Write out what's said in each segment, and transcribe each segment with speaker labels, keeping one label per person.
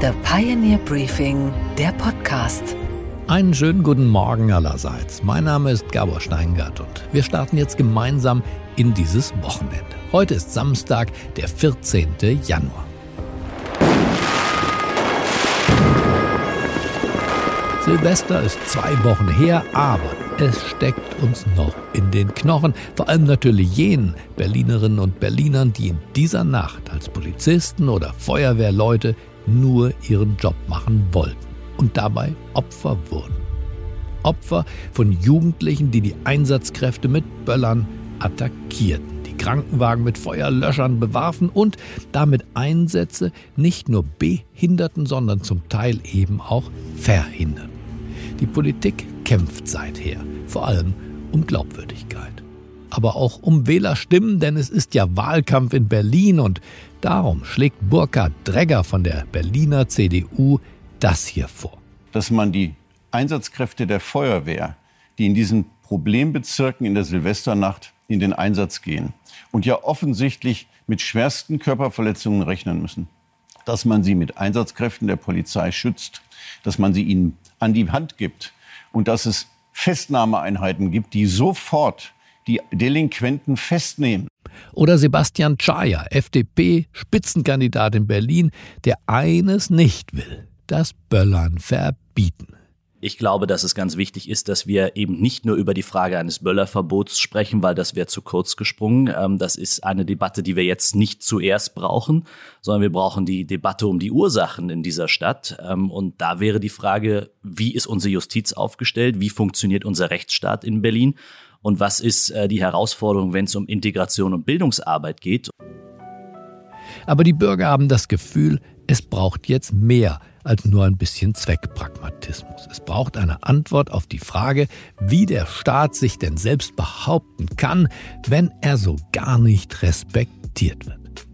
Speaker 1: The Pioneer Briefing, der Podcast.
Speaker 2: Einen schönen guten Morgen allerseits. Mein Name ist Gabor Steingart und wir starten jetzt gemeinsam in dieses Wochenende. Heute ist Samstag, der 14. Januar. Silvester ist zwei Wochen her, aber es steckt uns noch in den Knochen. Vor allem natürlich jenen Berlinerinnen und Berlinern, die in dieser Nacht als Polizisten oder Feuerwehrleute nur ihren Job machen wollten und dabei Opfer wurden. Opfer von Jugendlichen, die die Einsatzkräfte mit Böllern attackierten, die Krankenwagen mit Feuerlöschern bewarfen und damit Einsätze nicht nur behinderten, sondern zum Teil eben auch verhinderten. Die Politik kämpft seither, vor allem um Glaubwürdigkeit. Aber auch um Wählerstimmen, denn es ist ja Wahlkampf in Berlin und darum schlägt Burkhard Dregger von der Berliner CDU das hier vor.
Speaker 3: Dass man die Einsatzkräfte der Feuerwehr, die in diesen Problembezirken in der Silvesternacht in den Einsatz gehen und ja offensichtlich mit schwersten Körperverletzungen rechnen müssen, dass man sie mit Einsatzkräften der Polizei schützt, dass man sie ihnen an die Hand gibt und dass es Festnahmeeinheiten gibt, die sofort die Delinquenten festnehmen.
Speaker 2: Oder Sebastian Czaja, FDP, Spitzenkandidat in Berlin, der eines nicht will, das Böllern verbieten.
Speaker 4: Ich glaube, dass es ganz wichtig ist, dass wir eben nicht nur über die Frage eines Böllerverbots sprechen, weil das wäre zu kurz gesprungen. Ähm, das ist eine Debatte, die wir jetzt nicht zuerst brauchen, sondern wir brauchen die Debatte um die Ursachen in dieser Stadt. Ähm, und da wäre die Frage, wie ist unsere Justiz aufgestellt? Wie funktioniert unser Rechtsstaat in Berlin? Und was ist äh, die Herausforderung, wenn es um Integration und Bildungsarbeit geht?
Speaker 2: Aber die Bürger haben das Gefühl, es braucht jetzt mehr als nur ein bisschen Zweckpragmatismus. Es braucht eine Antwort auf die Frage, wie der Staat sich denn selbst behaupten kann, wenn er so gar nicht respektiert wird.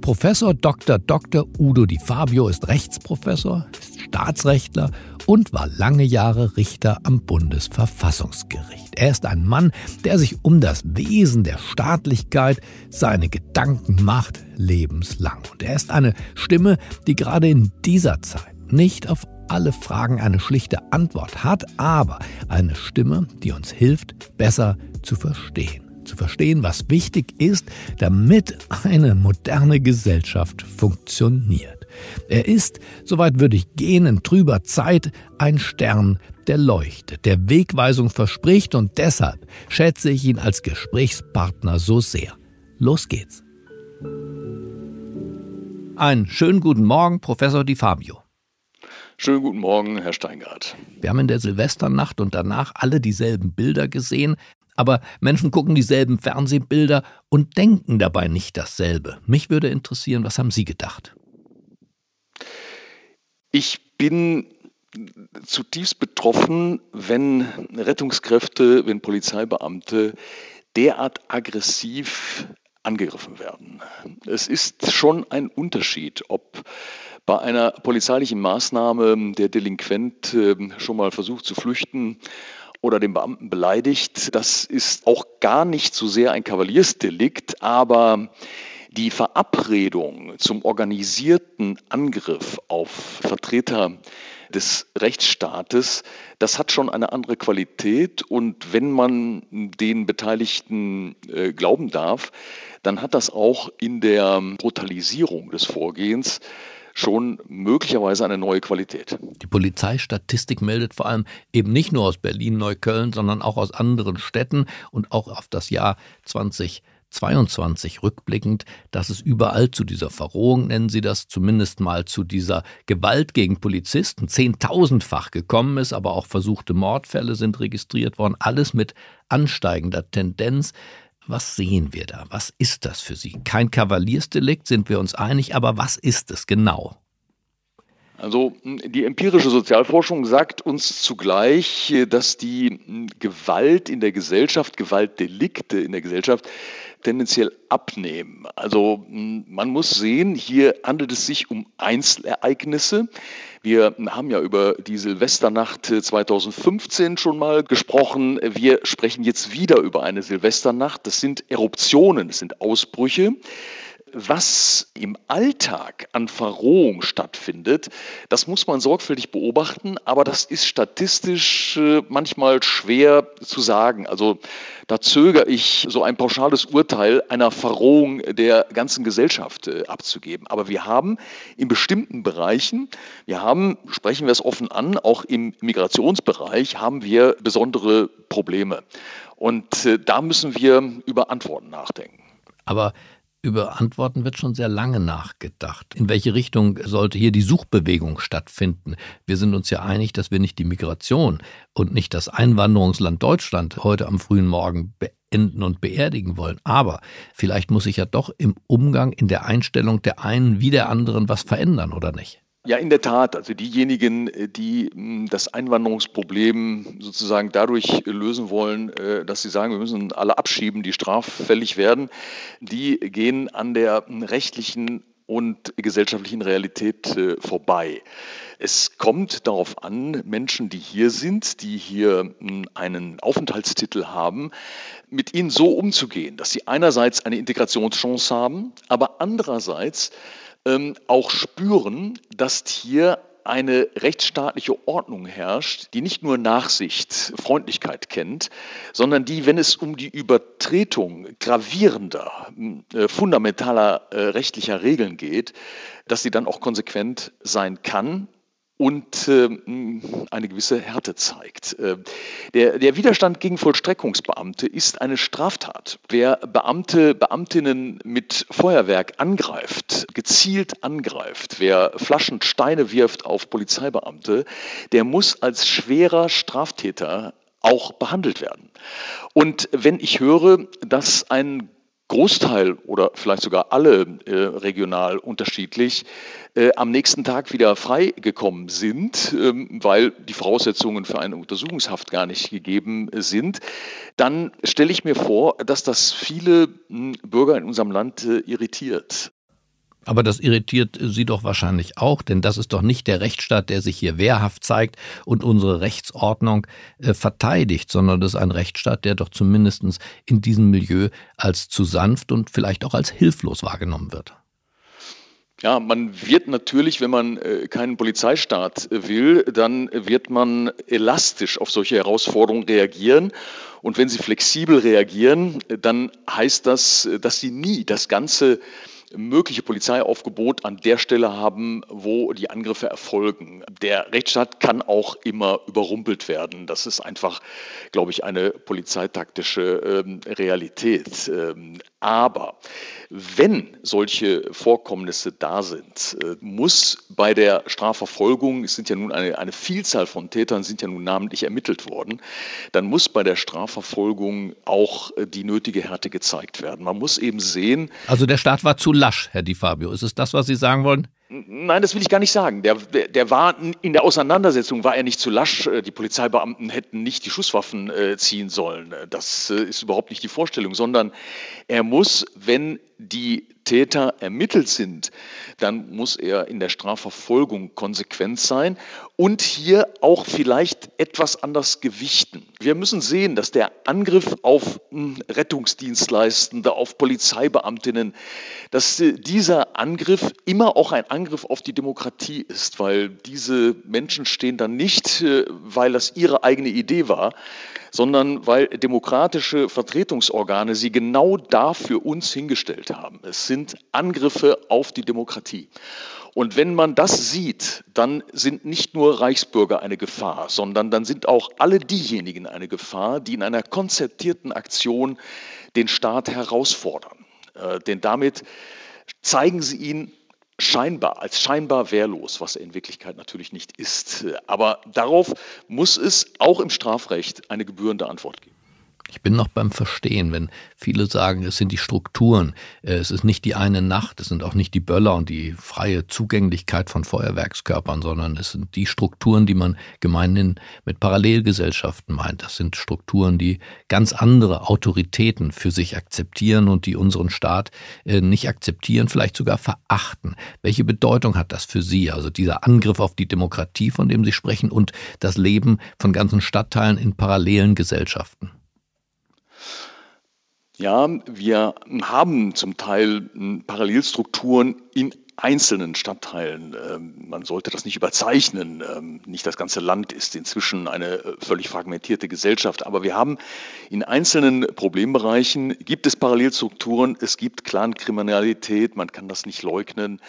Speaker 2: Professor Dr. Dr. Udo Di Fabio ist Rechtsprofessor, ist Staatsrechtler und war lange Jahre Richter am Bundesverfassungsgericht. Er ist ein Mann, der sich um das Wesen der Staatlichkeit seine Gedanken macht, lebenslang. Und er ist eine Stimme, die gerade in dieser Zeit nicht auf alle Fragen eine schlichte Antwort hat, aber eine Stimme, die uns hilft, besser zu verstehen. Zu verstehen, was wichtig ist, damit eine moderne Gesellschaft funktioniert. Er ist, soweit würde ich gehen, in trüber Zeit ein Stern, der leuchtet, der Wegweisung verspricht und deshalb schätze ich ihn als Gesprächspartner so sehr. Los geht's. Einen schönen guten Morgen, Professor Di Fabio.
Speaker 5: Schönen guten Morgen, Herr Steingart.
Speaker 2: Wir haben in der Silvesternacht und danach alle dieselben Bilder gesehen, aber Menschen gucken dieselben Fernsehbilder und denken dabei nicht dasselbe. Mich würde interessieren, was haben Sie gedacht?
Speaker 5: Ich bin zutiefst betroffen, wenn Rettungskräfte, wenn Polizeibeamte derart aggressiv angegriffen werden. Es ist schon ein Unterschied, ob bei einer polizeilichen Maßnahme der Delinquent ähm, schon mal versucht zu flüchten oder den Beamten beleidigt. Das ist auch gar nicht so sehr ein Kavaliersdelikt, aber die Verabredung zum organisierten Angriff auf Vertreter des Rechtsstaates, das hat schon eine andere Qualität. Und wenn man den Beteiligten äh, glauben darf, dann hat das auch in der Brutalisierung des Vorgehens schon möglicherweise eine neue Qualität.
Speaker 2: Die Polizeistatistik meldet vor allem eben nicht nur aus Berlin, Neukölln, sondern auch aus anderen Städten und auch auf das Jahr 2022 rückblickend, dass es überall zu dieser Verrohung, nennen Sie das, zumindest mal zu dieser Gewalt gegen Polizisten, zehntausendfach gekommen ist, aber auch versuchte Mordfälle sind registriert worden, alles mit ansteigender Tendenz. Was sehen wir da? Was ist das für Sie? Kein Kavaliersdelikt, sind wir uns einig, aber was ist es genau?
Speaker 5: Also die empirische Sozialforschung sagt uns zugleich, dass die Gewalt in der Gesellschaft, Gewaltdelikte in der Gesellschaft tendenziell abnehmen. Also man muss sehen, hier handelt es sich um Einzelereignisse. Wir haben ja über die Silvesternacht 2015 schon mal gesprochen. Wir sprechen jetzt wieder über eine Silvesternacht. Das sind Eruptionen, das sind Ausbrüche Was im Alltag an Verrohung stattfindet, das muss man sorgfältig beobachten, aber das ist statistisch äh, manchmal schwer zu sagen. Also da zögere ich, so ein pauschales Urteil einer Verrohung der ganzen Gesellschaft äh, abzugeben. Aber wir haben in bestimmten Bereichen, wir haben, sprechen wir es offen an, auch im Migrationsbereich haben wir besondere Probleme. Und äh, da müssen wir über Antworten nachdenken.
Speaker 2: Aber über Antworten wird schon sehr lange nachgedacht. In welche Richtung sollte hier die Suchbewegung stattfinden? Wir sind uns ja einig, dass wir nicht die Migration und nicht das Einwanderungsland Deutschland heute am frühen Morgen beenden und beerdigen wollen. Aber vielleicht muss sich ja doch im Umgang, in der Einstellung der einen wie der anderen was verändern, oder nicht?
Speaker 5: Ja, in der Tat. Also diejenigen, äh, die hm, das Einwanderungsproblem sozusagen dadurch lösen wollen, äh, dass sie sagen, wir müssen alle abschieben, die straffällig werden, die gehen an der hm, rechtlichen und gesellschaftlichen Realität äh, vorbei. Es kommt darauf an, Menschen, die hier sind, die hier hm, einen Aufenthaltstitel haben, mit ihnen so umzugehen, dass sie einerseits eine Integrationschance haben, aber andererseits ähm, auch spüren, dass hier eine rechtsstaatliche Ordnung herrscht, die nicht nur Nachsicht, Freundlichkeit kennt, sondern die, wenn es um die Übertretung gravierender, äh, fundamentaler äh, rechtlicher Regeln geht, dass sie dann auch konsequent sein kann und äh, eine gewisse Härte zeigt. Äh, der, der, Widerstand gegen Vollstreckungsbeamte ist eine Straftat. Wer Beamte, Beamtinnen mit Feuerwerk angreift, gezielt angreift, wer Flaschen, Steine wirft auf Polizeibeamte, der muss als schwerer Straftäter auch behandelt werden. Und wenn ich höre, dass ein Großteil oder vielleicht sogar alle äh, regional unterschiedlich äh, am nächsten Tag wieder freigekommen sind, ähm, weil die Voraussetzungen für eine Untersuchungshaft gar nicht gegeben sind, dann stelle ich mir vor, dass das viele hm, Bürger in unserem Land äh, irritiert.
Speaker 2: Aber das irritiert Sie doch wahrscheinlich auch, denn das ist doch nicht der Rechtsstaat, der sich hier wehrhaft zeigt und unsere Rechtsordnung äh, verteidigt, sondern das ist ein Rechtsstaat, der doch zumindest in diesem Milieu als zu sanft und vielleicht auch als hilflos wahrgenommen wird.
Speaker 5: Ja, man wird natürlich, wenn man äh, keinen Polizeistaat will, dann wird man elastisch auf solche Herausforderungen reagieren. Und wenn sie flexibel reagieren, dann heißt das, dass sie nie das ganze mögliche Polizeiaufgebot an der Stelle haben, wo die Angriffe erfolgen. Der Rechtsstaat kann auch immer überrumpelt werden. Das ist einfach, glaube ich, eine polizeitaktische ähm, Realität. Ähm, aber wenn solche Vorkommnisse da sind, äh, muss bei der Strafverfolgung, es sind ja nun eine, eine Vielzahl von Tätern, sind ja nun namentlich ermittelt worden, dann muss bei der Strafverfolgung auch äh, die nötige Härte gezeigt werden. Man muss eben sehen.
Speaker 2: Also der Staat war zu lasch, Herr Di Fabio. Ist es das, was Sie sagen wollen?
Speaker 5: Nein, das will ich gar nicht sagen. Der, der, war in der Auseinandersetzung war er nicht zu lasch. Äh, die Polizeibeamten hätten nicht die Schusswaffen äh, ziehen sollen. Das äh, ist überhaupt nicht die Vorstellung, sondern er muss, wenn die Täter ermittelt sind, dann muss er in der Strafverfolgung konsequent sein und hier auch vielleicht etwas anders gewichten. Wir müssen sehen, dass der Angriff auf hm, Rettungsdienstleistende, auf Polizeibeamtinnen, dass äh, dieser Angriff immer auch ein Angriff auf die Demokratie ist, weil diese Menschen stehen dann nicht, äh, weil das ihre eigene Idee war, sondern weil demokratische Vertretungsorgane sie genau dafür uns hingestellt haben. Es sind Angriffe auf die Demokratie. Und wenn man das sieht, dann sind nicht nur Reichsbürger eine Gefahr, sondern dann sind auch alle diejenigen eine Gefahr, die in einer konzertierten Aktion den Staat herausfordern. Äh, denn damit zeigen sie ihn scheinbar, als scheinbar wehrlos, was er in Wirklichkeit natürlich nicht ist. Aber darauf muss es auch im Strafrecht eine gebührende Antwort geben.
Speaker 2: Ich bin noch beim Verstehen, wenn viele sagen, es sind die Strukturen, äh, es ist nicht die eine Nacht, es sind auch nicht die Böller und die freie Zugänglichkeit von Feuerwerkskörpern, sondern es sind die Strukturen, die man gemeinhin mit Parallelgesellschaften meint. Das sind Strukturen, die ganz andere Autoritäten für sich akzeptieren und die unseren Staat äh, nicht akzeptieren, vielleicht sogar verachten. Welche Bedeutung hat das für Sie? Also dieser Angriff auf die Demokratie, von dem Sie sprechen, und das Leben von ganzen Stadtteilen in parallelen Gesellschaften?
Speaker 5: Ja, wir haben zum Teil hm, Parallelstrukturen in einzelnen Stadtteilen. Ähm, man sollte das nicht überzeichnen. Ähm, nicht das ganze Land ist inzwischen eine äh, völlig fragmentierte Gesellschaft. Aber wir haben in einzelnen Problembereichen, gibt es Parallelstrukturen, es gibt Clankriminalität, man kann das nicht leugnen.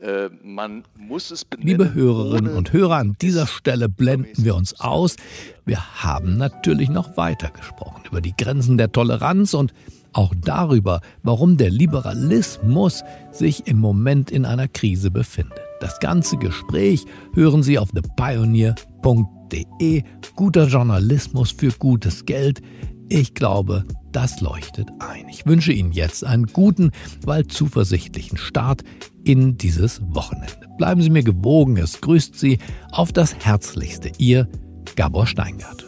Speaker 5: Äh, man muss es
Speaker 2: benennen, Liebe Hörerinnen und Hörer, an dieser Stelle blenden wir uns aus. Wir haben natürlich noch weiter gesprochen über die Grenzen der Toleranz und auch darüber, warum der Liberalismus sich im Moment in einer Krise befindet. Das ganze Gespräch hören Sie auf thepioneer.de. Guter Journalismus für gutes Geld. Ich glaube, das leuchtet ein. Ich wünsche Ihnen jetzt einen guten, bald zuversichtlichen Start in dieses Wochenende. Bleiben Sie mir gewogen, es grüßt Sie auf das Herzlichste. Ihr Gabor Steingart.